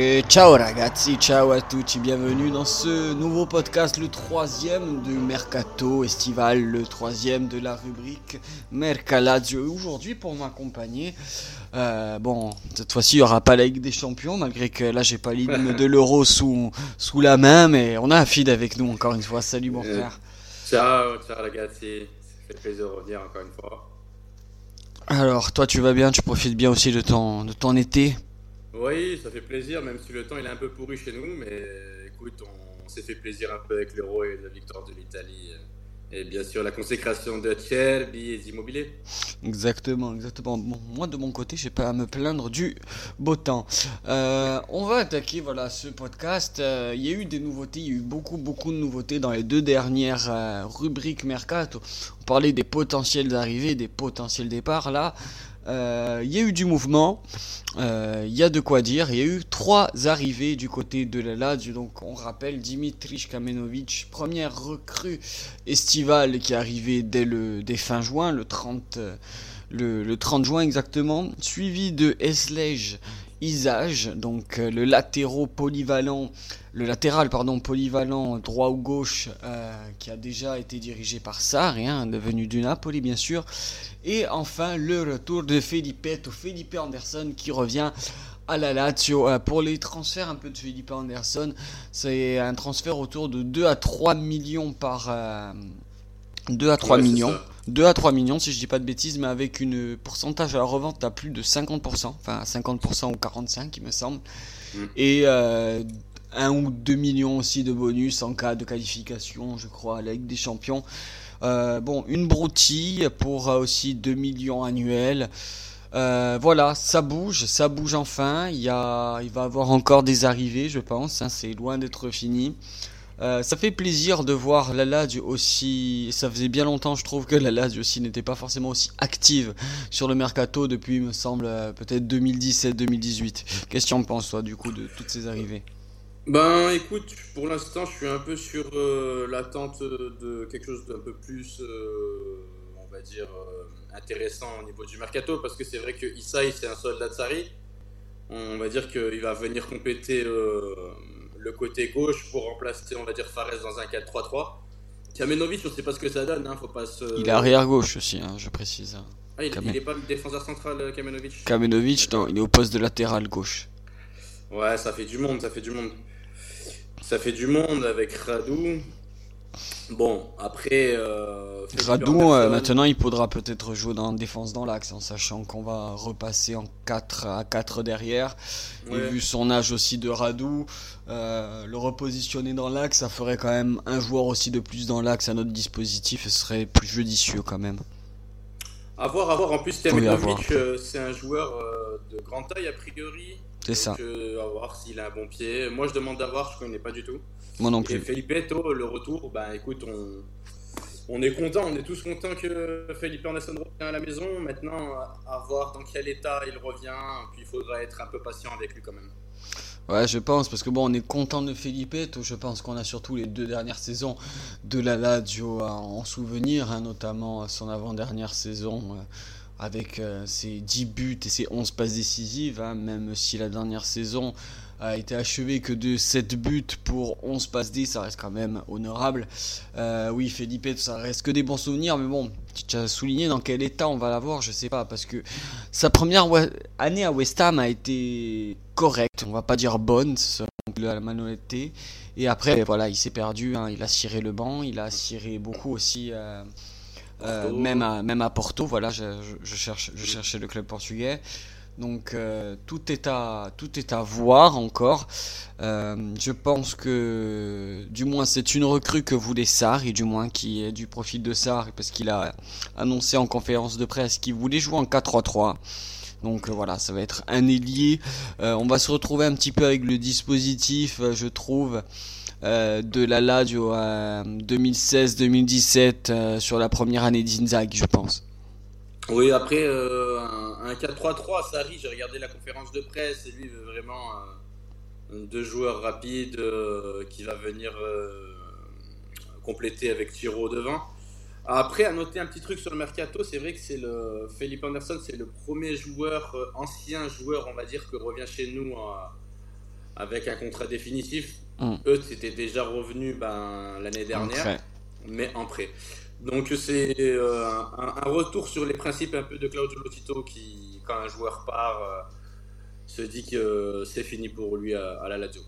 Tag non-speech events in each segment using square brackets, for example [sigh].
Et ciao ragazzi, ciao à tutti, bienvenue dans ce nouveau podcast, le troisième du Mercato Estival, le troisième de la rubrique Mercalazio. Aujourd'hui pour m'accompagner, euh, bon, cette fois-ci il n'y aura pas la Ligue des Champions, malgré que là j'ai pas l'hymne [laughs] de l'Euro sous, sous la main, mais on a un feed avec nous encore une fois. Salut mon Euh, frère. Ciao, ciao ragazzi, ça fait plaisir de revenir encore une fois. Alors toi tu vas bien, tu profites bien aussi de ton, de ton été? Oui, ça fait plaisir, même si le temps il est un peu pourri chez nous, mais écoute, on, s'est fait plaisir un peu avec l'Euro et la victoire de l'Italie. Et bien sûr, la consécration de Cherby et Immobilier. Exactement, exactement. Moi de mon côté, j'ai pas à me plaindre du beau temps. Euh, on va attaquer voilà ce podcast. Euh, Il y a eu des nouveautés, il y a eu beaucoup beaucoup de nouveautés dans les deux dernières euh, rubriques mercato. On parlait des potentiels arrivées, des potentiels départs. Là, euh, il y a eu du mouvement. Euh, Il y a de quoi dire. Il y a eu trois arrivées du côté de la Lazio. Donc on rappelle Dimitri Kamenovic, première recrue estivale qui est arrivée dès le dès fin juin, le 30 euh, le, le 30 juin exactement, suivi de Eslej Isage, donc euh, le polyvalent, le latéral pardon polyvalent droit ou gauche euh, qui a déjà été dirigé par Sarri, hein, devenu du Napoli bien sûr, et enfin le retour de Felipe, Felipe Anderson qui revient à la Lazio. Euh, pour les transferts un peu de Felipe Anderson, c'est un transfert autour de 2 à 3 millions par 2 à 3 Ouais, c'est millions. ça. 2 à 3 millions si je dis pas de bêtises, mais avec une pourcentage à la revente à plus de 50%, enfin 50% ou 45% il me semble. Mm. Et euh, 1 ou 2 millions aussi de bonus en cas de qualification, je crois, à la Ligue des Champions. Euh, bon, une broutille pour euh, aussi 2 millions annuels. Euh, voilà, ça bouge, ça bouge enfin. Il, y a, il va y avoir encore des arrivées, je pense. hein, c'est loin d'être fini. Euh, ça fait plaisir de voir la Lazio aussi. Ça faisait bien longtemps, je trouve, que la Lazio aussi n'était pas forcément aussi active sur le mercato depuis, il me semble, euh, peut-être 2017-2018. Qu'est-ce que tu en penses, toi, du coup, de toutes ces arrivées? Ben écoute, pour l'instant, je suis un peu sur euh, l'attente de quelque chose d'un peu plus, on va dire, intéressant au niveau du mercato, parce que c'est vrai que Isai, c'est un soldat de Sarri. On va dire qu'il va venir compléter le côté gauche pour remplacer, on va dire, Fares dans un 4-3-3. Kamenovic, on sait pas ce que ça donne, hein, faut pas se... Il est arrière-gauche aussi, hein, je précise. Ah, il, Kamen- il est pas le défenseur central, euh, Kamenovic Kamenovic, non, il est au poste de latéral gauche. Ouais, ça fait du monde, ça fait du monde. Ça fait du monde avec Radou. Bon, après. Euh, euh, maintenant, il faudra peut-être jouer dans défense dans l'axe, en sachant qu'on va repasser en 4 à 4 derrière. Et vu son âge aussi de Radou, euh, le repositionner dans l'axe, ça ferait quand même un joueur aussi de plus dans l'axe à notre dispositif et ce serait plus judicieux quand même. À voir, à voir. En plus. Kamenovic, euh, c'est un joueur de grande taille a priori. C'est ça. À voir s'il a un bon pied. Moi, je demande d'avoir, je connais pas du tout. Moi non Et plus. Felipe, toi, le retour, bah écoute, on, on est content, on est tous contents que Felipe Anderson revient à la maison. Maintenant, à voir dans quel état il revient. Puis il faudra être un peu patient avec lui quand même. Ouais, je pense, parce que bon, on est content de Felipe. Je pense qu'on a surtout les deux dernières saisons de la Lazio à- en souvenir, hein, notamment son avant-dernière saison euh, avec euh, ses 10 buts et ses 11 passes décisives, hein, même si la dernière saison a été achevée que de 7 buts pour 11 passes D, ça reste quand même honorable. Euh, oui, Felipe, ça reste que des bons souvenirs, mais bon, tu as souligné dans quel état on va l'avoir, je sais pas, parce que sa première année à West Ham a été correcte, on va pas dire bonne, plus la malhonnêteté. Et après, voilà, il s'est perdu, hein, il a ciré le banc, il a ciré beaucoup aussi, euh, euh, même, à, même à Porto, voilà, je, je- je cherche, je cherchais le club portugais. Donc euh, tout, est à, tout est à voir encore. Euh, je pense que du moins c'est une recrue que voulait Sarri, du moins qui est du profil de Sarri, parce qu'il a annoncé en conférence de presse qu'il voulait jouer en 4-3-3. Donc euh, voilà, ça va être un ailier. On va se retrouver un petit peu avec le dispositif, je trouve, de la Lazio euh, 2016-2017 euh, sur la première année d'Inzaghi, je pense. Oui, après, euh, un, un 4-3-3, Sarri, j'ai regardé la conférence de presse et lui, vraiment euh, deux joueurs rapides euh, qui va venir compléter avec Tiro devant. Après, à noter un petit truc sur le mercato, c'est vrai que c'est le Felipe Anderson, c'est le premier joueur, ancien joueur, on va dire, que revient chez nous avec un contrat définitif. Mm. Eux, c'était déjà revenu ben, l'année dernière, mais en prêt. Donc c'est euh, un, retour sur les principes un peu de Claudio Lotito qui, quand un joueur part, euh, se dit que c'est fini pour lui à, la Lazio.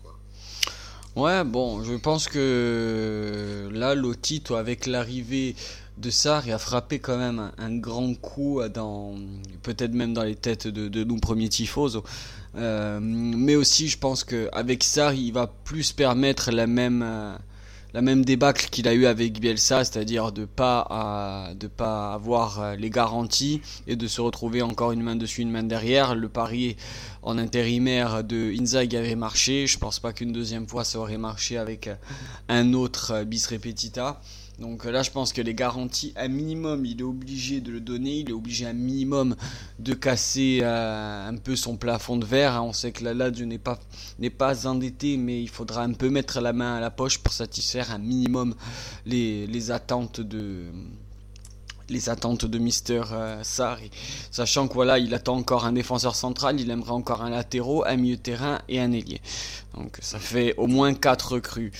Ouais, bon, je pense que là, Lotito, avec l'arrivée de Sarri, a frappé quand même un, grand coup dans, peut-être même dans les têtes de, nous premiers tifos. Euh, mais aussi, je pense qu'avec Sarri, il va plus permettre la même la même débâcle qu'il a eu avec Bielsa, c'est-à-dire de pas de pas avoir euh, les garanties et de se retrouver encore une main dessus, une main derrière. Le pari en intérimaire de Inzaghi avait marché. Je pense pas qu'une deuxième fois ça aurait marché avec un autre euh, bis repetita. Donc là, je pense que les garanties, un minimum, il est obligé de le donner. Il est obligé un minimum de casser euh, un peu son plafond de verre. Hein. On sait que la Lazio n'est pas, n'est endetté, mais il faudra un peu mettre la main à la poche pour satisfaire un minimum les attentes de les attentes de Mister euh, Sarri. Sachant que voilà, il attend encore un défenseur central, il aimerait encore un latéraux, un milieu terrain et un ailier. Donc ça fait au moins 4 recrues.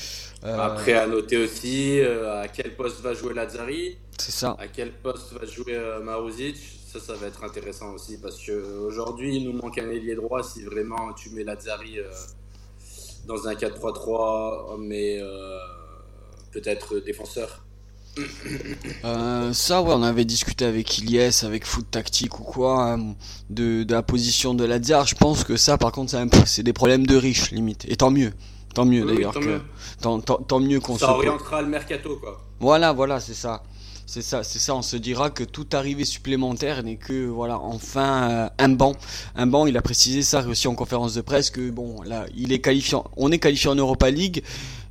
Euh, Après, à noter aussi euh, à quel poste va jouer Lazzari. C'est ça. À quel poste va jouer Maruzic. Ça, ça va être intéressant aussi parce qu'aujourd'hui, il nous manque un ailier droit. Si vraiment tu mets Lazzari dans un 4-3-3, mais peut-être défenseur. Euh, ça, ouais, on avait discuté avec Ilyes, avec Foot Tactique ou quoi, hein, de, la position de Lazare. Je pense que ça, par contre, c'est des problèmes de riches, limite. Et tant mieux. Tant mieux d'ailleurs. tant, mieux qu'on Ça orientera le mercato, quoi. Voilà, voilà, c'est ça. C'est ça, c'est ça. On se dira que toute arrivée supplémentaire n'est que voilà enfin euh, un banc, un banc. Il a précisé ça aussi en conférence de presse que bon là, il est qualifié. On est qualifié en Europa League.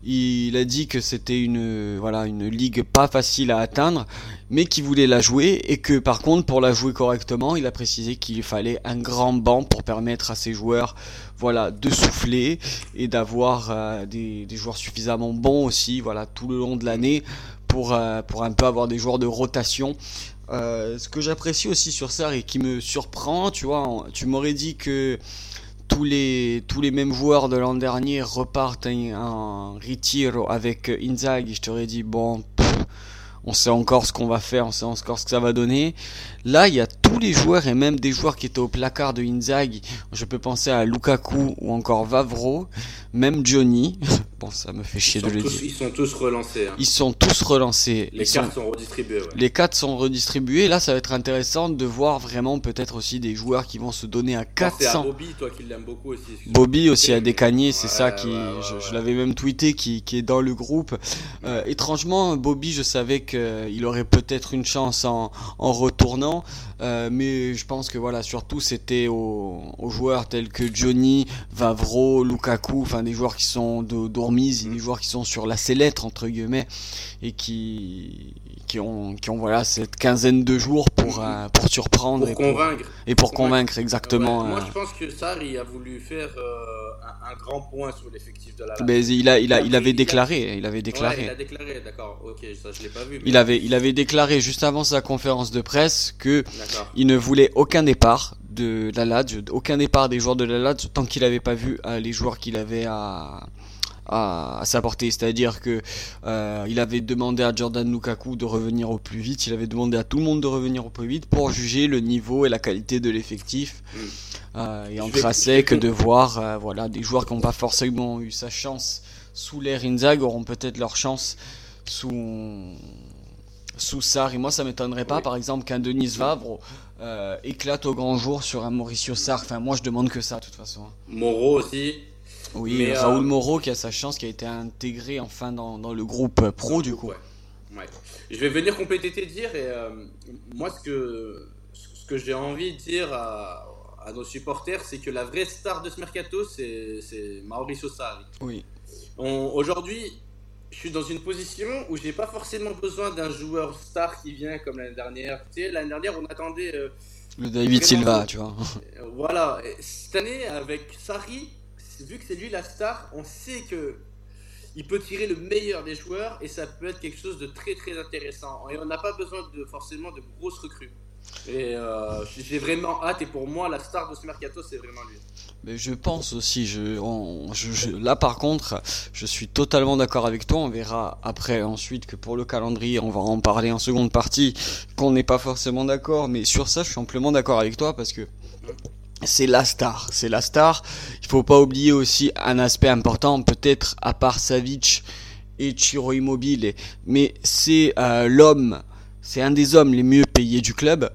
Il a dit que c'était une voilà une ligue pas facile à atteindre, mais qu'il voulait la jouer et que par contre pour la jouer correctement, il a précisé qu'il fallait un grand banc pour permettre à ses joueurs voilà de souffler et d'avoir euh, des, joueurs suffisamment bons aussi voilà tout le long de l'année pour euh, un peu avoir des joueurs de rotation. Euh, ce que j'apprécie aussi sur ça et qui me surprend, tu vois, tu m'aurais dit que tous les, mêmes joueurs de l'an dernier repartent en, retiro avec Inzaghi, je t'aurais dit, bon, on sait encore ce qu'on va faire, on sait encore ce que ça va donner. Là, il y a tous les joueurs et même des joueurs qui étaient au placard de Inzaghi. Je peux penser à Lukaku ou encore Vavro, même Johnny. [laughs] Bon, ça me fait chier de le dire. Ils sont tous relancés. Hein. Ils sont tous relancés. Les cartes sont, redistribuées. Les cartes sont redistribuées. Là, ça va être intéressant de voir vraiment peut-être aussi des joueurs qui vont se donner à 400. À Bobby, toi qui l'aimes beaucoup aussi. Bobby aussi a décagné, c'est ça qui. je, l'avais même tweeté, qui, qui, est dans le groupe. Euh, étrangement, Bobby, je savais qu'il aurait peut-être une chance en, en retournant. Euh, mais je pense que voilà, surtout c'était aux, joueurs tels que Johnny, Vavro, Lukaku, enfin des joueurs qui sont de, dormis, des joueurs qui sont sur la sellette entre guillemets et qui qui ont, qui ont voilà cette quinzaine de jours pour, euh, pour surprendre pour et, convaincre. Pour, et pour convaincre exactement. moi, euh. je pense que Sarri a voulu faire un, grand point sur l'effectif de la. Mais il a, il a, il avait déclaré, il avait déclaré. il a déclaré, d'accord. Ok, ça je l'ai pas vu. Il avait, il avait déclaré juste avant sa conférence de presse que il ne voulait aucun départ de la Lazio, aucun départ des joueurs de la Lazio tant qu'il n'avait pas vu euh, les joueurs qu'il avait à, à, sa portée. C'est-à-dire que euh, il avait demandé à Jordan Lukaku de revenir au plus vite. Il avait demandé à tout le monde de revenir au plus vite pour juger le niveau et la qualité de l'effectif. Mm. Euh, et en tracé que de voir voilà des joueurs qui n'ont pas forcément eu sa chance sous l'air Inzag auront peut-être leur chance sous sous Sarr. Et moi, ça m'étonnerait pas, par exemple, qu'un Denis Vavre euh, éclate au grand jour sur un Mauricio Sarr. Enfin, moi, je demande que ça, de toute façon. Moreau aussi. Oui, Raoul euh, Moreau qui a sa chance, qui a été intégré enfin dans, dans le groupe pro, du coup. Ouais. Je vais venir compléter tes dires. Et euh, moi, ce que, ce que j'ai envie de dire à, à nos supporters, c'est que la vraie star de ce mercato, c'est Mauricio Sarri. Oui. Aujourd'hui, je suis dans une position où j'ai pas forcément besoin d'un joueur star qui vient comme l'année dernière. Tu sais, l'année dernière, on attendait. Euh, le David Silva, tu vois. Euh, voilà. cette année, avec Sarri, vu que c'est lui la star, on sait que il peut tirer le meilleur des joueurs et ça peut être quelque chose de très très intéressant. Et on n'a pas besoin de forcément de grosses recrues. Et euh, j'ai vraiment hâte. Et pour moi, la star de ce mercato, c'est vraiment lui. Mais je pense aussi, je, je, là par contre, je suis totalement d'accord avec toi. On verra après ensuite que pour le calendrier, on va en parler en seconde partie, qu'on n'est pas forcément d'accord. Mais sur ça, je suis amplement d'accord avec toi parce que c'est la star, c'est la star. Il faut pas oublier aussi un aspect important, peut-être à part Savic et Chiro Immobile, mais c'est euh, l'homme, c'est un des hommes les mieux payés du club.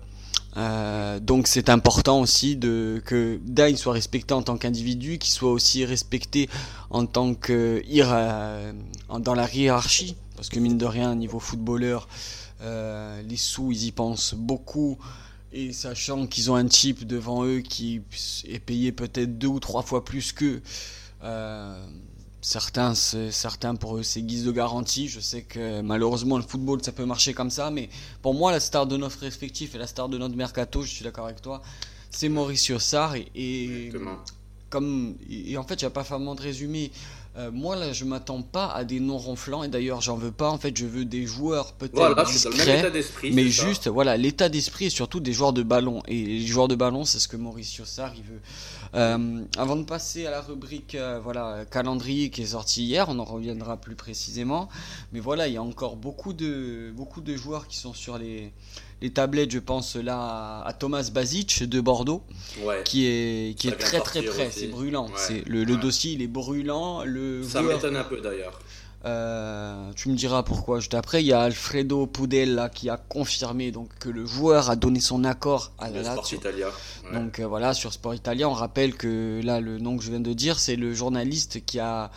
Euh, donc c'est important aussi de que Dai soit respecté en tant qu'individu, qu'il soit aussi respecté en tant que euh, dans la hiérarchie, parce que mine de rien, niveau footballeur, euh, les sous ils y pensent beaucoup et sachant qu'ils ont un type devant eux qui est payé peut-être deux ou trois fois plus qu'eux. Certains, certains pour eux, c'est guise de garantie. Je sais que malheureusement, le football, ça peut marcher comme ça. Mais pour moi, la star de notre respectif et la star de notre mercato, je suis d'accord avec toi, c'est Mauricio Sarr. Et, comme, et en fait, il n'y a pas vraiment de résumé. Euh, moi, là, je m'attends pas à des noms ronflants. Et d'ailleurs, j'en veux pas. En fait, je veux des joueurs peut-être discrets. mais juste, voilà, l'état d'esprit et surtout des joueurs de ballon. Et les joueurs de ballon, c'est ce que Mauricio Sarr, il veut. Euh, avant de passer à la rubrique euh, voilà, calendrier qui est sorti hier, on en reviendra plus précisément. Mais voilà, il y a encore beaucoup de, beaucoup de joueurs qui sont sur les, les tablettes. Je pense là à, Thomas Basic de Bordeaux, qui est, qui est très très près. C'est brûlant. C'est le, le dossier, il est brûlant. Le Ça m'étonne un peu d'ailleurs. Euh, tu me diras pourquoi juste après. Il y a Alfredo Pudella qui a confirmé donc que le joueur a donné son accord à la Lazio. Donc euh, voilà, sur Sport Italia, on rappelle que là, le nom que je viens de dire, c'est le journaliste qui a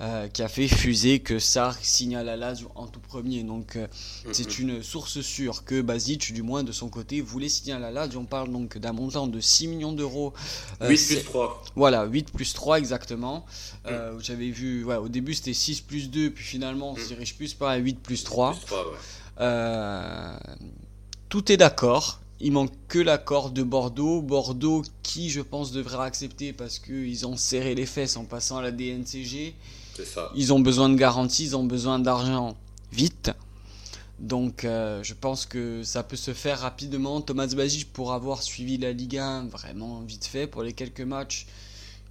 euh, qui a fait fuser que Sarr signe à la Lazio en tout premier. Donc euh, c'est une source sûre que Basic, du moins de son côté, voulait signer à la Lazio. On parle donc d'un montant de 6 millions d'euros. 8 plus 3. Voilà, 8 plus 3 exactement. Mm. J'avais vu, ouais, au début c'était 6 plus 2, puis finalement on se mm. dirige plus par 8 plus 3. tout est d'accord. Il manque que l'accord de Bordeaux. Bordeaux qui, je pense, devrait accepter parce qu'ils ont serré les fesses en passant à la DNCG. Ça. Ils ont besoin de garanties, ils ont besoin d'argent vite. Donc euh, je pense que ça peut se faire rapidement. Thomas Basic pour avoir suivi la Ligue 1 vraiment vite fait pour les quelques matchs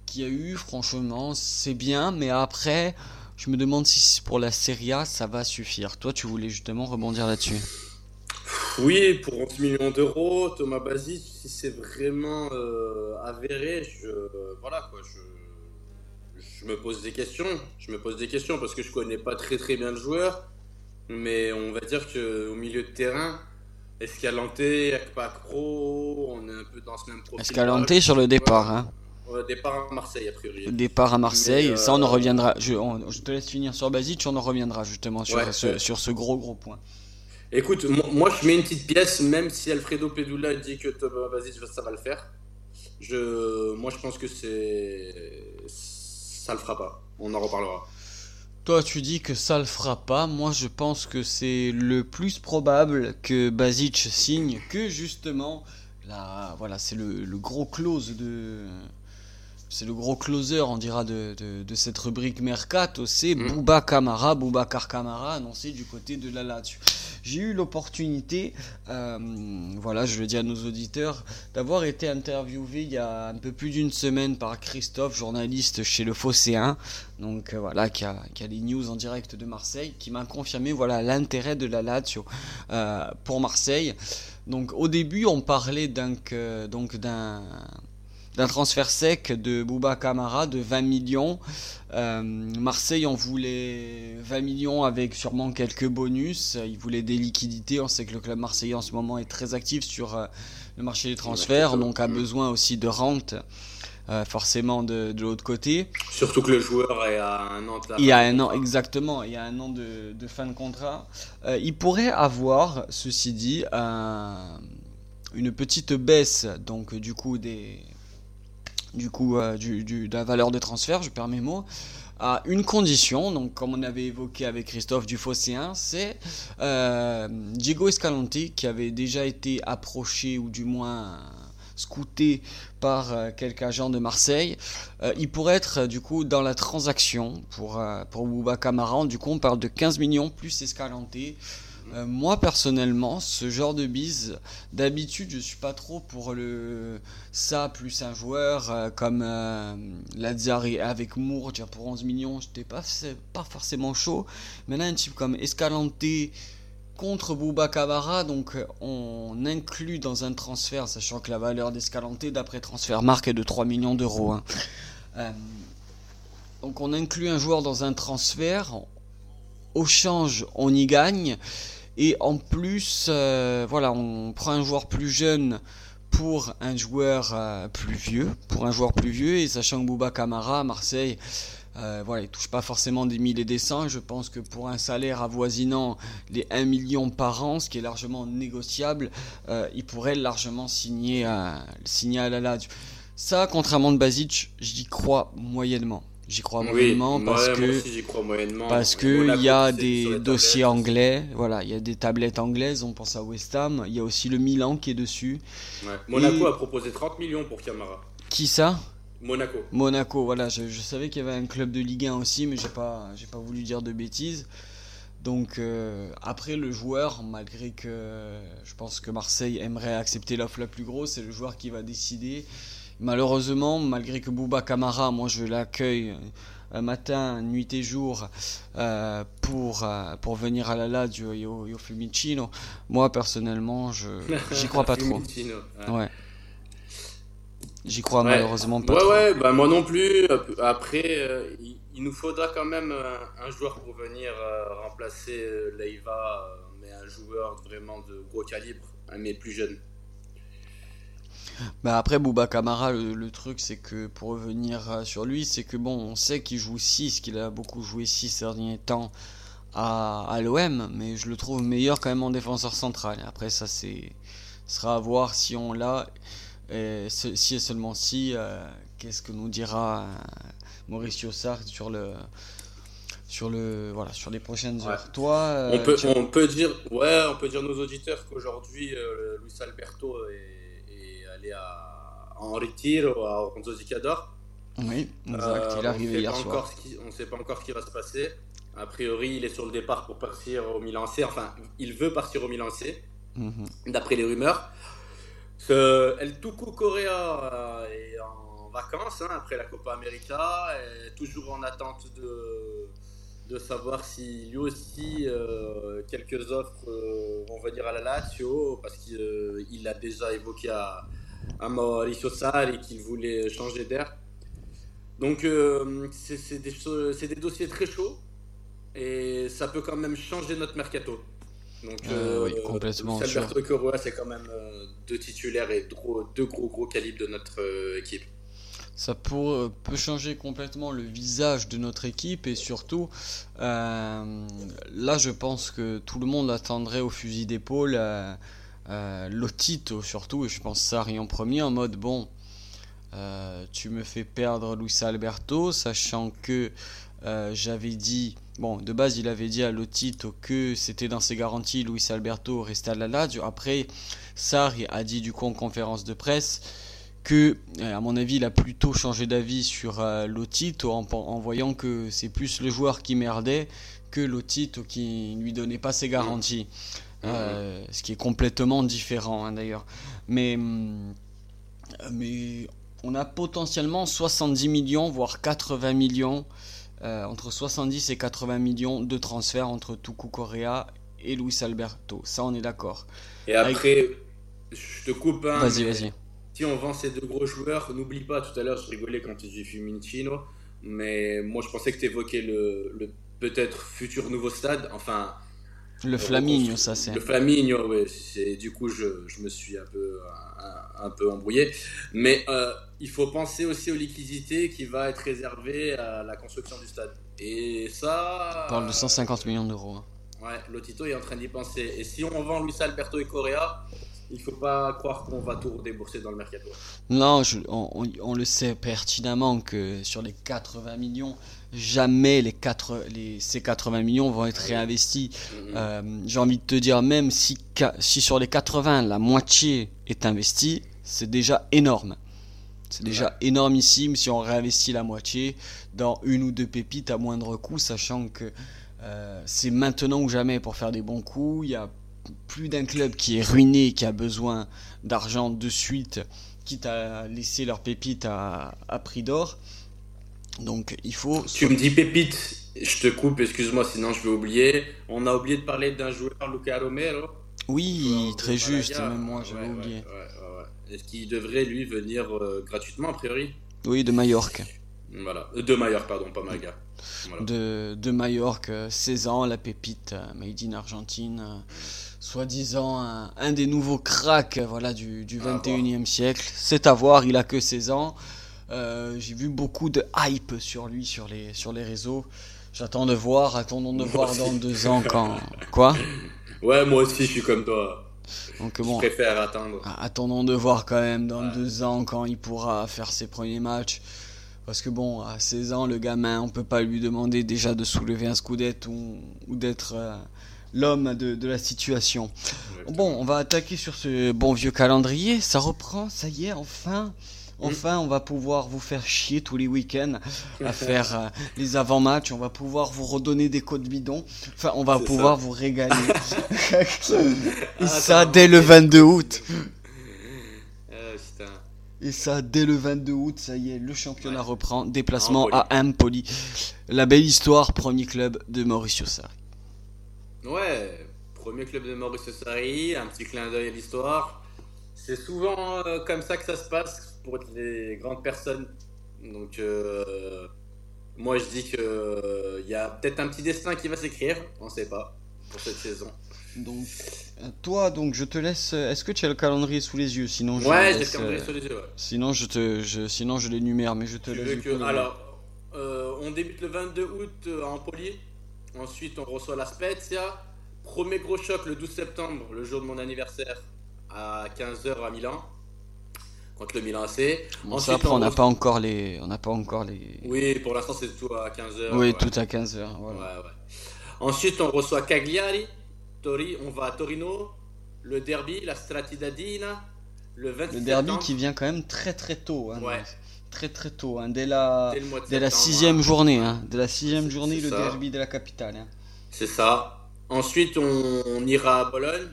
qu'il y a eu, franchement c'est bien. Mais après je me demande si pour la Serie A ça va suffire. Toi tu voulais justement rebondir là-dessus. Oui, pour 11 millions d'euros, Thomas Basic, si c'est vraiment euh, avéré, je, voilà quoi, je, me pose des questions. Je me pose des questions parce que je connais pas très très bien le joueur, mais on va dire qu'au milieu de terrain, Escalante, Akpakro, on est un peu dans ce même profil. Escalante sur le départ, hein. départ à Marseille, a priori. Départ à Marseille, ça on en euh, reviendra. Je, je, te laisse finir sur Basic, on en reviendra justement sur, ce, sur ce gros gros point. Écoute, moi je mets une petite pièce, même si Alfredo Pedula dit que Thomas Basic ça va le faire. Je, moi je pense que c'est. Ça le fera pas. On en reparlera. Toi tu dis que ça le fera pas. Moi je pense que c'est le plus probable que Basic signe que justement. Là, voilà, c'est le, le gros close de c'est le gros closer, on dira, de, de, cette rubrique Mercato, c'est mmh. Bouba Kamara, Boubacar Kamara, annoncé du côté de la Lazio. J'ai eu l'opportunité, euh, voilà, je le dis à nos auditeurs, d'avoir été interviewé il y a un peu plus d'une semaine par Christophe, journaliste chez Le Phocéen, donc euh, voilà, qui a, les news en direct de Marseille, qui m'a confirmé voilà l'intérêt de la Lazio euh, pour Marseille. Donc au début, on parlait donc d'un d'un transfert sec de Bouba Camara de 20 millions. Euh, Marseille en voulait 20 millions avec sûrement quelques bonus. Il voulait des liquidités. On sait que le club marseillais en ce moment est très actif sur euh, le marché des transferts, donc a besoin aussi de rente. Euh, forcément de, l'autre côté. Surtout que le joueur est à un an de Il y a un an, exactement, il y a un an de, de fin de contrat. il pourrait avoir, ceci dit, une petite baisse donc du coup des, du coup euh, de la valeur des transferts, je perds mes mots, à une condition, donc comme on avait évoqué avec Christophe Dufosséen, c'est euh, Diego Escalante qui avait déjà été approché ou du moins scouté par euh, quelques agents de Marseille. il pourrait être du coup dans la transaction pour, pour Bouba Camara. Du coup, on parle de 15 millions plus Escalante Euh, moi personnellement, ce genre de bise, d'habitude je suis pas trop pour le ça plus un joueur euh, comme euh, Lazare avec Moore déjà pour 11 millions, j'étais pas pas forcément chaud. Mais là un type comme Escalante contre Bouba Camara, donc on inclut dans un transfert, sachant que la valeur d'Escalante d'après transfert marque est de 3 millions d'euros. Hein. donc on inclut un joueur dans un transfert, au change on y gagne. Et en plus, euh, voilà, on prend un joueur plus jeune pour un joueur euh, plus vieux, pour un joueur plus vieux, et sachant que Bouba Camara Marseille, euh, voilà, il touche pas forcément des 1000 et des 100. Je pense que pour un salaire avoisinant les 1 million par an, ce qui est largement négociable, il pourrait largement signer, signer à la. Ça, contrairement de Basic, j'y crois moyennement. J'y crois moyennement parce que parce que il y a des dossiers anglais, voilà, il y a des tablettes anglaises. On pense à West Ham. Il y a aussi le Milan qui est dessus. Monaco a proposé 30 millions pour Camara. Qui ça? Monaco. Monaco, voilà. Je, savais qu'il y avait un club de Ligue 1 aussi, mais j'ai pas j'ai pas voulu dire de bêtises. Donc euh, après le joueur, malgré que je pense que Marseille aimerait accepter l'offre la plus grosse, c'est le joueur qui va décider. Malheureusement, malgré que Bouba Camara, moi je l'accueille euh, matin, nuit et jour euh, pour, euh, pour venir à la Lazio et au, Fumicino, moi personnellement, je j'y crois pas [laughs] trop. Ouais. J'y crois malheureusement pas ouais, trop. Ouais, bah moi non plus. Après, il, nous faudra quand même un, joueur pour venir remplacer Leiva, mais un joueur vraiment de gros calibre, mais plus jeune. Bah après Bouba Kamara, le, truc c'est que pour revenir euh, sur lui, c'est que bon, on sait qu'il joue 6, qu'il a beaucoup joué 6 ces derniers temps à, à l'OM, mais je le trouve meilleur quand même en défenseur central. Après ça c'est sera à voir si on l'a, et si et seulement si, euh, qu'est-ce que nous dira euh, Mauricio Sarr sur le sur le voilà sur les prochaines heures. Toi, on peut on peut dire ouais on peut dire nos auditeurs qu'aujourd'hui Luis Alberto est en retiro à Ronzo Zicador. Oui, exact. il est euh, arrivé hier soir. on ne sait pas encore ce qui va se passer. A priori, il est sur le départ pour partir au Milan C. Enfin, il veut partir au Milan C, mhm. d'après les rumeurs. El Tuku Correa euh, est en vacances hein, après la Copa América, est toujours en attente de, de savoir si lui aussi euh, quelques offres vont venir à la Lazio, parce qu'il a déjà évoqué à, à Mauricio Sarri qu'il voulait changer d'air. Donc euh, c'est des, des, dossiers très chauds et ça peut quand même changer notre mercato. Donc euh, oui, complètement. Alberto et c'est quand même euh, deux titulaires et deux gros gros calibres de notre équipe. Ça peut changer complètement le visage de notre équipe et surtout, là je pense que tout le monde attendrait au fusil d'épaule euh, Lotito surtout, et je pense ça en premier, en mode bon, euh, tu me fais perdre Luis Alberto, sachant que euh, j'avais dit, bon, de base il avait dit à Lotito que c'était dans ses garanties, Luis Alberto restait à la Lazio. Après, Sarri a dit du coup en conférence de presse que, à mon avis, il a plutôt changé d'avis sur Lotito en, voyant que c'est plus le joueur qui merdait que Lotito qui ne lui donnait pas ses garanties. Euh, ce qui est complètement différent hein, d'ailleurs. Mais, hum, mais on a potentiellement 70 millions, voire 80 millions, euh, entre 70 et 80 millions de transferts entre Tuku Correa et Luis Alberto. Ça, on est d'accord. Et après, je te coupe un. Vas-y, vas-y. Si on vend ces deux gros joueurs, n'oublie pas, tout à l'heure, je rigolais quand tu dis Fumicino, mais moi, je pensais que tu évoquais le, le peut-être futur nouveau stade. Enfin, le Flaminio, ça c'est. Le Flaminio, oui. Du coup, je, je, me suis un peu, un, peu embrouillé. Mais euh, il faut penser aussi aux liquidités qui va être réservées à la construction du stade. Et ça. On parle de 150 millions d'euros. Hein. Ouais, Lotito est en train d'y penser. Et si on vend Luis Alberto et Correa, il faut pas croire qu'on va tout débourser dans le mercato. Non, on, on, le sait pertinemment que sur les 80 millions, jamais les, 4, les ces 80 millions vont être réinvestis. Mm-hmm. Euh, j'ai envie de te dire, même si, si sur les 80, la moitié est investie, c'est déjà énorme. C'est déjà énormissime si on réinvestit la moitié dans une ou deux pépites à moindre coût, sachant que Euh, c'est maintenant ou jamais pour faire des bons coups. Il y a plus d'un club qui est ruiné, qui a besoin d'argent de suite, quitte à laisser leurs pépites à, à prix d'or. Donc il faut. Tu me dis pépite, je te coupe, excuse-moi, sinon je vais oublier. On a oublié de parler d'un joueur, Luca Romero. Oui, très juste, même moi j'avais oublié. Est-ce qu'il devrait lui venir euh, gratuitement a priori? Oui, de Majorque. Voilà, euh, de Majorque, pardon, pas Maga. De, de Majorque, 16 ans, la pépite, euh, made in Argentine, soi-disant un, des nouveaux cracks voilà, du, du 21e siècle. C'est à voir, il a que 16 ans. J'ai vu beaucoup de hype sur lui sur les, sur les réseaux. J'attends de voir, attendons de voir dans deux ans quand. Quoi? Ouais, moi aussi, je suis comme toi. Donc, bon, je préfère attendre. Attendons de voir quand même dans deux ans quand il pourra faire ses premiers matchs. Parce que bon, à 16 ans, le gamin, on peut pas lui demander déjà de soulever un scoudette ou, ou d'être euh, l'homme de, de, la situation. Bon, on va attaquer sur ce bon vieux calendrier. Ça reprend, ça y est, enfin. Enfin, on va pouvoir vous faire chier tous les week-ends à [laughs] faire euh, les avant-matchs. On va pouvoir vous redonner des codes bidons. Enfin, on va pouvoir vous régaler. Et ça, dès le 22 août. Euh, Et ça, dès le 22 août, ça y est, le championnat reprend. Déplacement à Empoli. La belle histoire, premier club de Mauricio Sarri. Ouais, premier club de Mauricio Sarri, un petit clin d'œil à l'histoire. C'est souvent euh, comme ça que ça se passe pour les grandes personnes. Donc, euh, moi, je dis qu'il euh, y a peut-être un petit destin qui va s'écrire. On ne sait pas pour cette saison. Donc, toi, donc, je te laisse. Est-ce que tu as le calendrier sous les yeux? Sinon, je ouais, j'ai le calendrier sous les yeux. Sinon, je te, je, sinon, je l'énumère, mais je te laisse. Que, alors, on débute le 22 août en Poli. Ensuite, on reçoit la Spezia. Premier gros choc le 12 septembre, le jour de mon anniversaire à 15h à Milan contre le Milan AC. Ensuite, après, on n'a pas encore les on n'a pas encore les Oui, pour l'instant c'est tout à 15h. Oui, tout à 15h, Ensuite, on reçoit Cagliari, Tori, on va à Torino, le derby, la Stratidadina, le 27 Le derby qui vient quand même très très tôt hein, Très très tôt, hein, dès la, dès, la sixième journée. Hein, dès la sixième journée, le derby de la capitale. Hein. C'est ça. Ensuite, on, on, ira à Bologne,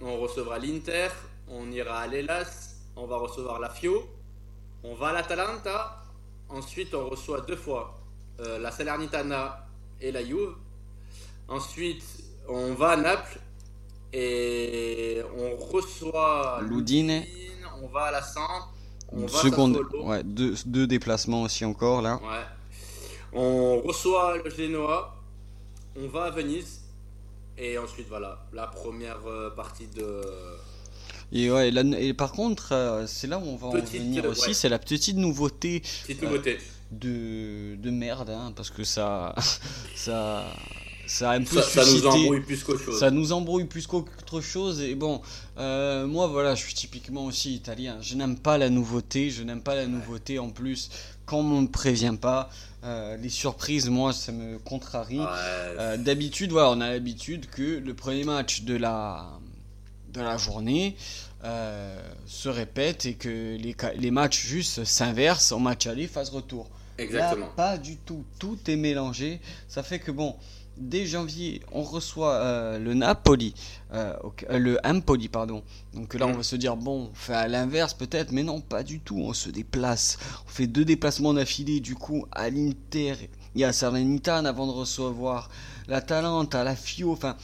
on recevra l'Inter, on ira à l'Elas, on va recevoir la Fio, on va à l'Atalanta, ensuite on reçoit deux fois euh, la Salernitana et la Juve, ensuite on va à Naples et on reçoit l'Udine, on va à la Samp, on va seconde, ouais, deux, deux, déplacements aussi encore là. Ouais. On reçoit le Genoa, on va à Venise et ensuite, voilà, la première euh, partie de. Et, ouais, et par contre, euh, c'est là où on va en venir aussi, c'est la petite nouveauté. Petite nouveauté. Euh, de, de merde, hein, parce que ça. [laughs] ça ça un peu ça, nous embrouille plus qu'autre chose. Ça nous embrouille plus qu'autre chose. Et bon, moi voilà, je suis typiquement aussi italien. Je n'aime pas la nouveauté. Je n'aime pas la nouveauté en plus quand on ne prévient pas. Euh, les surprises, moi, ça me contrarie. Euh, d'habitude, voilà, on a l'habitude que le premier match de la, de la journée euh, se répète et que les, les matchs juste s'inversent en match aller, phase retour. Exactement. pas du tout. Tout est mélangé. Ça fait que bon, dès janvier, on reçoit euh, le Napoli, euh, le Empoli, pardon. Donc là, on mm. va se dire, bon, on fait à l'inverse peut-être, mais non, pas du tout. On se déplace. On fait deux déplacements d'affilée, du coup, à l'Inter et à Salernitana avant de recevoir la Talente, à la Fio, enfin.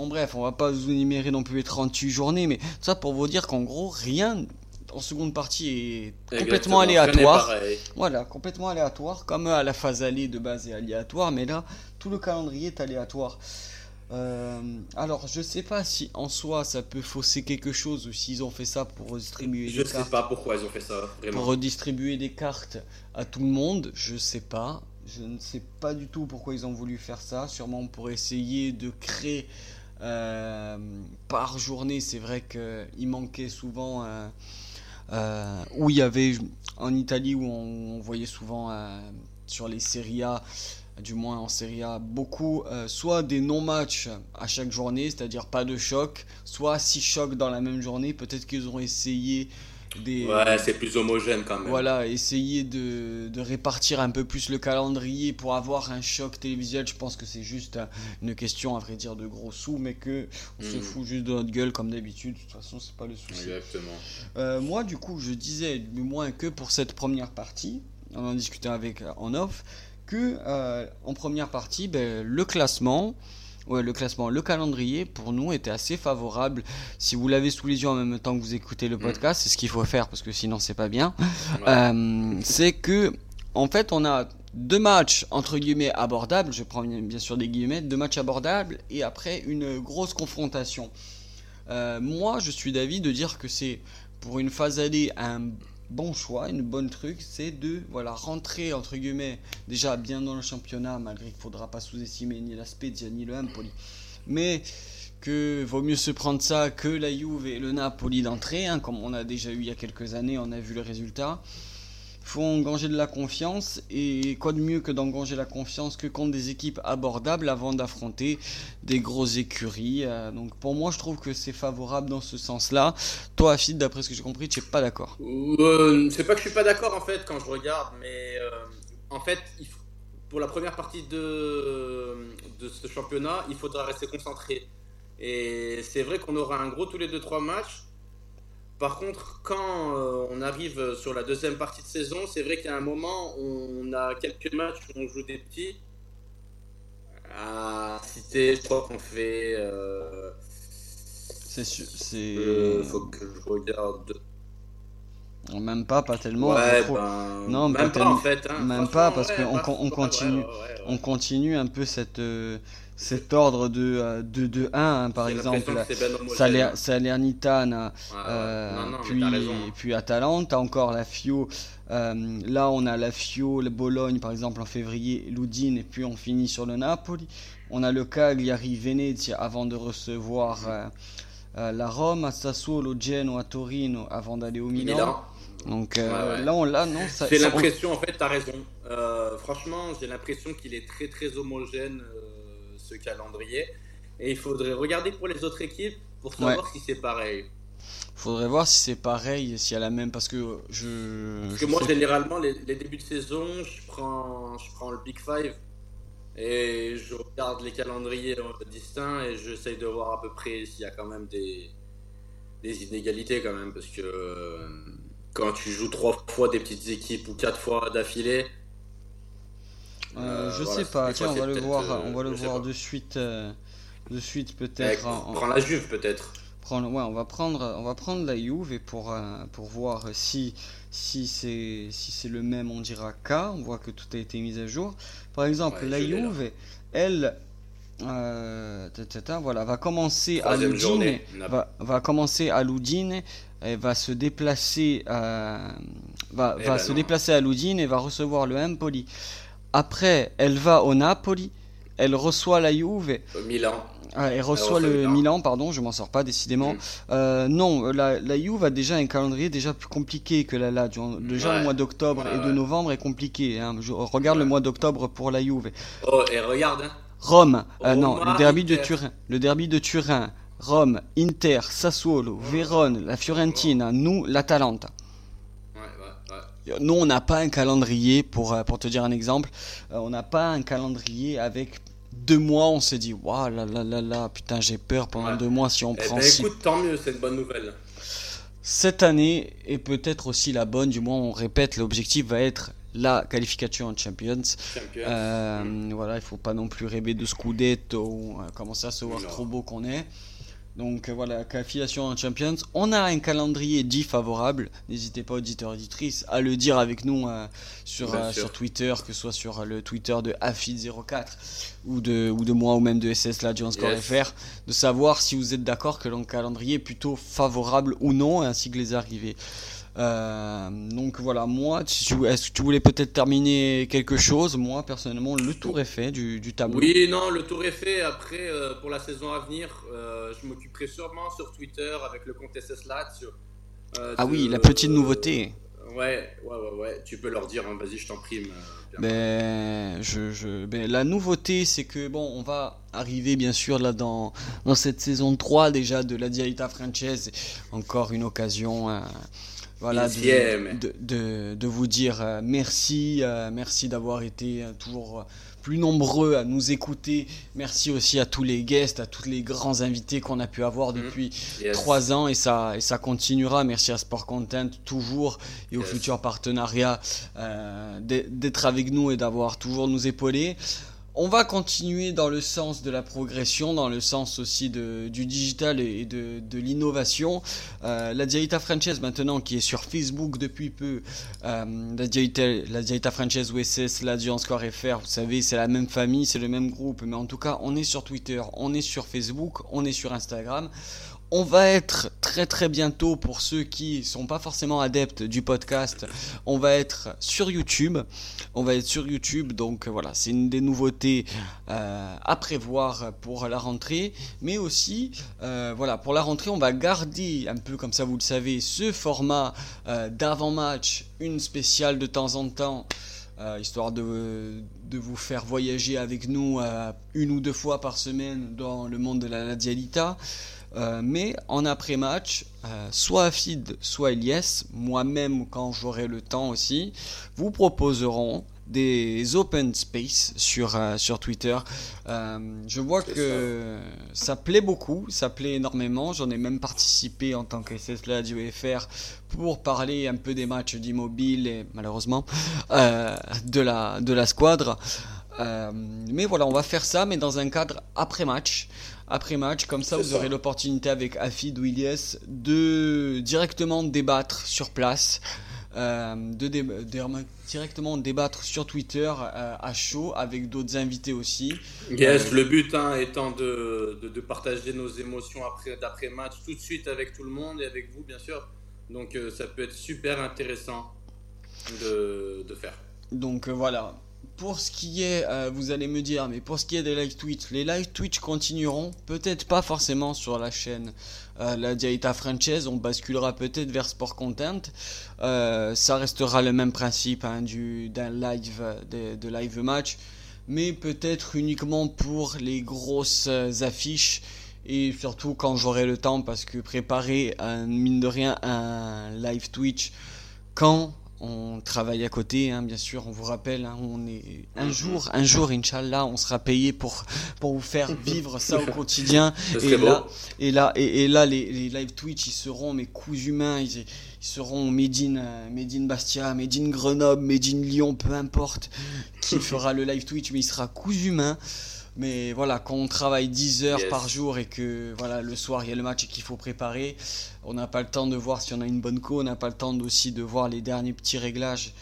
Bon, bref, on va pas vous énumérer non plus les 38 journées, mais ça pour vous dire qu'en gros, rien en seconde partie est complètement aléatoire. Voilà, complètement aléatoire, comme à la phase allée de base est aléatoire, mais là, tout le calendrier est aléatoire. Euh, alors, je sais pas si en soi ça peut fausser quelque chose ou s'ils ont fait ça pour redistribuer je des cartes. Je sais pas pourquoi ils ont fait ça, vraiment. Pour redistribuer des cartes à tout le monde, je sais pas. Je ne sais pas du tout pourquoi ils ont voulu faire ça. Sûrement pour essayer de créer euh, par journée. C'est vrai qu'il manquait souvent. Euh, euh, où il y avait en Italie où on, voyait souvent sur les Serie A du moins en Serie A, beaucoup, soit des non-matchs à chaque journée, c'est-à-dire pas de choc, soit six chocs dans la même journée. Peut-être qu'ils ont essayé des. Ouais, c'est plus homogène quand même. Voilà, essayer de, de, répartir un peu plus le calendrier pour avoir un choc télévisuel. Je pense que c'est juste une question, à vrai dire, de gros sous, mais que on se hmm. fout juste de notre gueule comme d'habitude. De toute façon, c'est pas le souci. Exactement. Euh, moi, du coup, je disais, du moins que pour cette première partie, on en discutait avec en off que euh, en première partie, ben, le classement, ouais, le classement, le calendrier pour nous était assez favorable. Si vous l'avez sous les yeux en même temps que vous écoutez le mm. podcast, c'est ce qu'il faut faire parce que sinon c'est pas bien. Euh, c'est que en fait on a deux matchs entre guillemets abordables, je prends bien sûr des guillemets, deux matchs abordables et après une grosse confrontation. Euh, moi je suis d'avis de dire que c'est pour une phase aller un bon choix, une bonne truc, c'est de voilà rentrer entre guillemets déjà bien dans le championnat, malgré qu'il faudra pas sous-estimer ni la Spezia ni le Empoli, mais que vaut mieux se prendre ça que la Juve et le Napoli d'entrée, hein, comme on a déjà eu il y a quelques années, on a vu le résultat faut engager de la confiance et quoi de mieux que d'engager la confiance que contre des équipes abordables avant d'affronter des grosses écuries. Euh, donc pour moi, je trouve que c'est favorable dans ce sens-là. Toi, Afid, d'après ce que j'ai compris, tu n'es pas d'accord euh, C'est pas que je suis pas d'accord en fait quand je regarde, mais euh, en fait, pour la première partie de, de ce championnat, il faudra rester concentré. Et c'est vrai qu'on aura un gros tous les 2-3 matchs par contre, quand euh, on arrive sur la deuxième partie de saison, c'est vrai a un moment, on a quelques matchs où on joue des petits. À citer, je crois qu'on fait. Euh, c'est sûr. C'est. Euh, faut que je regarde. Même pas, pas tellement. Ouais, ben, non, même pas, en fait. Hein. Même pas parce qu'on on continue, on continue un peu cette cet ordre de, 2 1 hein, par exemple ben Salernitana euh, puis, puis Atalanta encore la Fio euh, là on a la Fio le Bologne par exemple en février l'Udine et puis on finit sur le Napoli. On a le Cagliari Venezia avant de recevoir euh, la Rome à Sassuolo Genoa Torino avant d'aller au Milan, Donc là, on l'a, non J'ai l'impression, en fait, tu as raison. franchement, j'ai l'impression qu'il est très très homogène ce calendrier. Et il faudrait regarder pour les autres équipes pour savoir si c'est pareil. Faudrait voir si c'est pareil, s'il y a la même, parce que je. Parce que moi, généralement, les, débuts de saison, je prends, je prends le Big Five et je regarde les calendriers distincts et j'essaye de voir à peu près s'il y a quand même des, des inégalités, quand même, parce que euh, quand tu joues trois fois des petites équipes ou quatre fois d'affilée, euh, je sais pas, tiens, on va le voir, euh, on va le voir de suite, euh, de suite peut-être. Eh, prends la Juve peut-être. Prends, ouais, on va prendre, on va prendre la Juve et pour pour voir si si c'est si c'est le même, on dira K. On voit que tout a été mis à jour. Par exemple, la Juve, elle. voilà, va commencer à Loudine, va, va, commencer à Loudine, elle va se déplacer, va, eh va ben se déplacer à Loudine et va recevoir le Empoli. Après, elle va au Napoli, elle reçoit la Juve. Au Milan. Ah, elle reçoit le Milan. pardon, je m'en sors pas décidément. Mm. Euh, non, la, la Juve a déjà un calendrier déjà plus compliqué que la Lazio. Déjà le mois d'octobre et de novembre est compliqué. Hein. Je regarde le mois d'octobre pour la Juve. Oh, et regarde. Hein. Rome, euh, non, le derby de Turin, le derby de Turin, Rome, Inter, Sassuolo, Vérone, la Fiorentina, nous, l'Atalanta. Nous, on n'a pas un calendrier, pour, euh, pour te dire un exemple, euh, on n'a pas un calendrier avec deux mois, on s'est dit, waouh, là, là, là, là, putain, j'ai peur pendant deux mois si on eh prend. Ben, écoute, tant mieux, c'est une bonne nouvelle. Cette année est peut-être aussi la bonne, du moins, on répète, l'objectif va être la qualification en Champions. Euh, voilà, il faut pas non plus rêver de Scudetto ou commencer à se voir trop beau qu'on est. Donc euh, voilà, qualification en Champions. On a un calendrier dit favorable. N'hésitez pas, auditeurs, auditrices, à le dire avec nous euh, sur, euh, sur Twitter, que ce soit sur le Twitter de Afid04 ou de, ou de moi ou même de SS FR, de savoir si vous êtes d'accord que le calendrier est plutôt favorable ou non, ainsi que les arrivées. Euh, donc voilà, moi, est-ce que tu voulais peut-être terminer quelque chose? Moi, personnellement, le tour est fait du, du tableau. Oui, non, le tour est fait. Après, euh, pour la saison à venir, euh, je m'occuperai sûrement sur Twitter avec le compte SS ah oui, la petite nouveauté. Ouais, ouais, ouais, ouais. Tu peux leur dire, hein, vas-y, je t'en prie. Ben, je, je, ben, la nouveauté, c'est que bon, on va arriver bien sûr là dans, dans cette saison 3 déjà de la Dialita Franchise. Encore une occasion. Euh, voilà, de, de, de, vous dire euh, merci, euh, merci d'avoir été toujours plus nombreux à nous écouter. Merci aussi à tous les guests, à tous les grands invités qu'on a pu avoir mhm. depuis trois ans et ça, et ça continuera. Merci à Sport Content toujours et aux futurs partenariats euh, d'être avec nous et d'avoir toujours nous épauler. On va continuer dans le sens de la progression, dans le sens aussi du digital et de, l'innovation. Euh, la Diaita Franchise maintenant qui est sur Facebook depuis peu, euh, la, Diaita, la Franchise OSS, la FR, vous savez c'est la même famille, c'est le même groupe, mais en tout cas on est sur Twitter, on est sur Facebook, on est sur Instagram. On va être très très bientôt pour ceux qui sont pas forcément adeptes du podcast. On va être sur YouTube. On va être sur YouTube, donc voilà, c'est une des nouveautés euh, à prévoir pour la rentrée. Mais aussi, euh, voilà, pour la rentrée, on va garder un peu comme ça, vous le savez, ce format euh, d'avant-match, une spéciale de temps en temps. histoire de, vous faire voyager avec nous une ou deux fois par semaine dans le monde de la Ladialita. Euh, mais en après-match, euh, soit Afid, soit Elias, moi-même quand j'aurai le temps aussi, vous proposeront des open space sur, euh, sur Twitter. je vois que ça. plaît beaucoup, ça plaît énormément. J'en ai même participé en tant qu'SS du UFR pour parler un peu des matchs d'immobile et malheureusement de, la, de la squadre. mais voilà, on va faire ça, mais dans un cadre après-match après match. Comme ça, vous aurez l'opportunité avec Afid ou Ilias de directement débattre sur place. Euh, de, directement débattre sur Twitter euh, à chaud avec d'autres invités aussi. Yes, euh, le but hein, étant de, de, partager nos émotions après d'après match tout de suite avec tout le monde et avec vous bien sûr. Donc ça peut être super intéressant de, de faire. Donc voilà, pour ce qui est, euh, vous allez me dire, mais pour ce qui est des live Twitch, les live Twitch continueront, peut-être pas forcément sur la chaîne euh, La Diaita Franchise, on basculera peut-être vers Sport Content. Euh, ça restera le même principe hein, d'un live, de, live match, mais peut-être uniquement pour les grosses affiches et surtout quand j'aurai le temps parce que préparer mine de rien un live Twitch quand on travaille à côté, hein, bien sûr. On vous rappelle, hein, on est un mm-hmm. jour, un jour, Inch'Allah, on sera payé pour pour vous faire vivre ça au quotidien. [laughs] et, là, et là, et, là, les, live Twitch, ils seront mes coups humains. Ils, seront Médine, in Bastia, Médine Grenoble, Médine Lyon, peu importe qui fera le live Twitch, mais il sera coups humains. Mais voilà, quand on travaille 10 heures par jour et que voilà, le soir il y a le match et qu'il faut préparer, on n'a pas le temps de voir si on a une bonne co, on n'a pas le temps aussi de voir les derniers petits réglages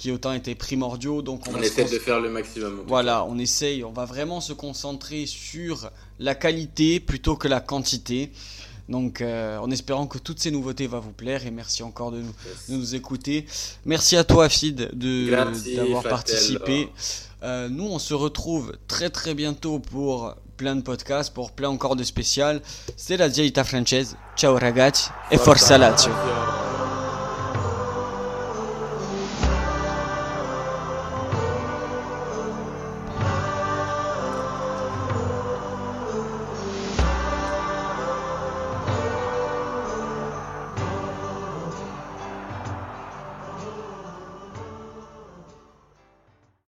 qui autant étaient primordiaux. Donc on, essaie de faire le maximum. Voilà, on essaye, on va vraiment se concentrer sur la qualité plutôt que la quantité. Donc euh, en espérant que toutes ces nouveautés vont vous plaire et merci encore de nous, de nous écouter. Merci à toi Fid d'avoir participé. Euh, nous, on se retrouve très très bientôt pour plein de podcasts, pour plein encore de spéciales. C'est la Dieta Franchise. Ciao ragazzi et forza Lazio.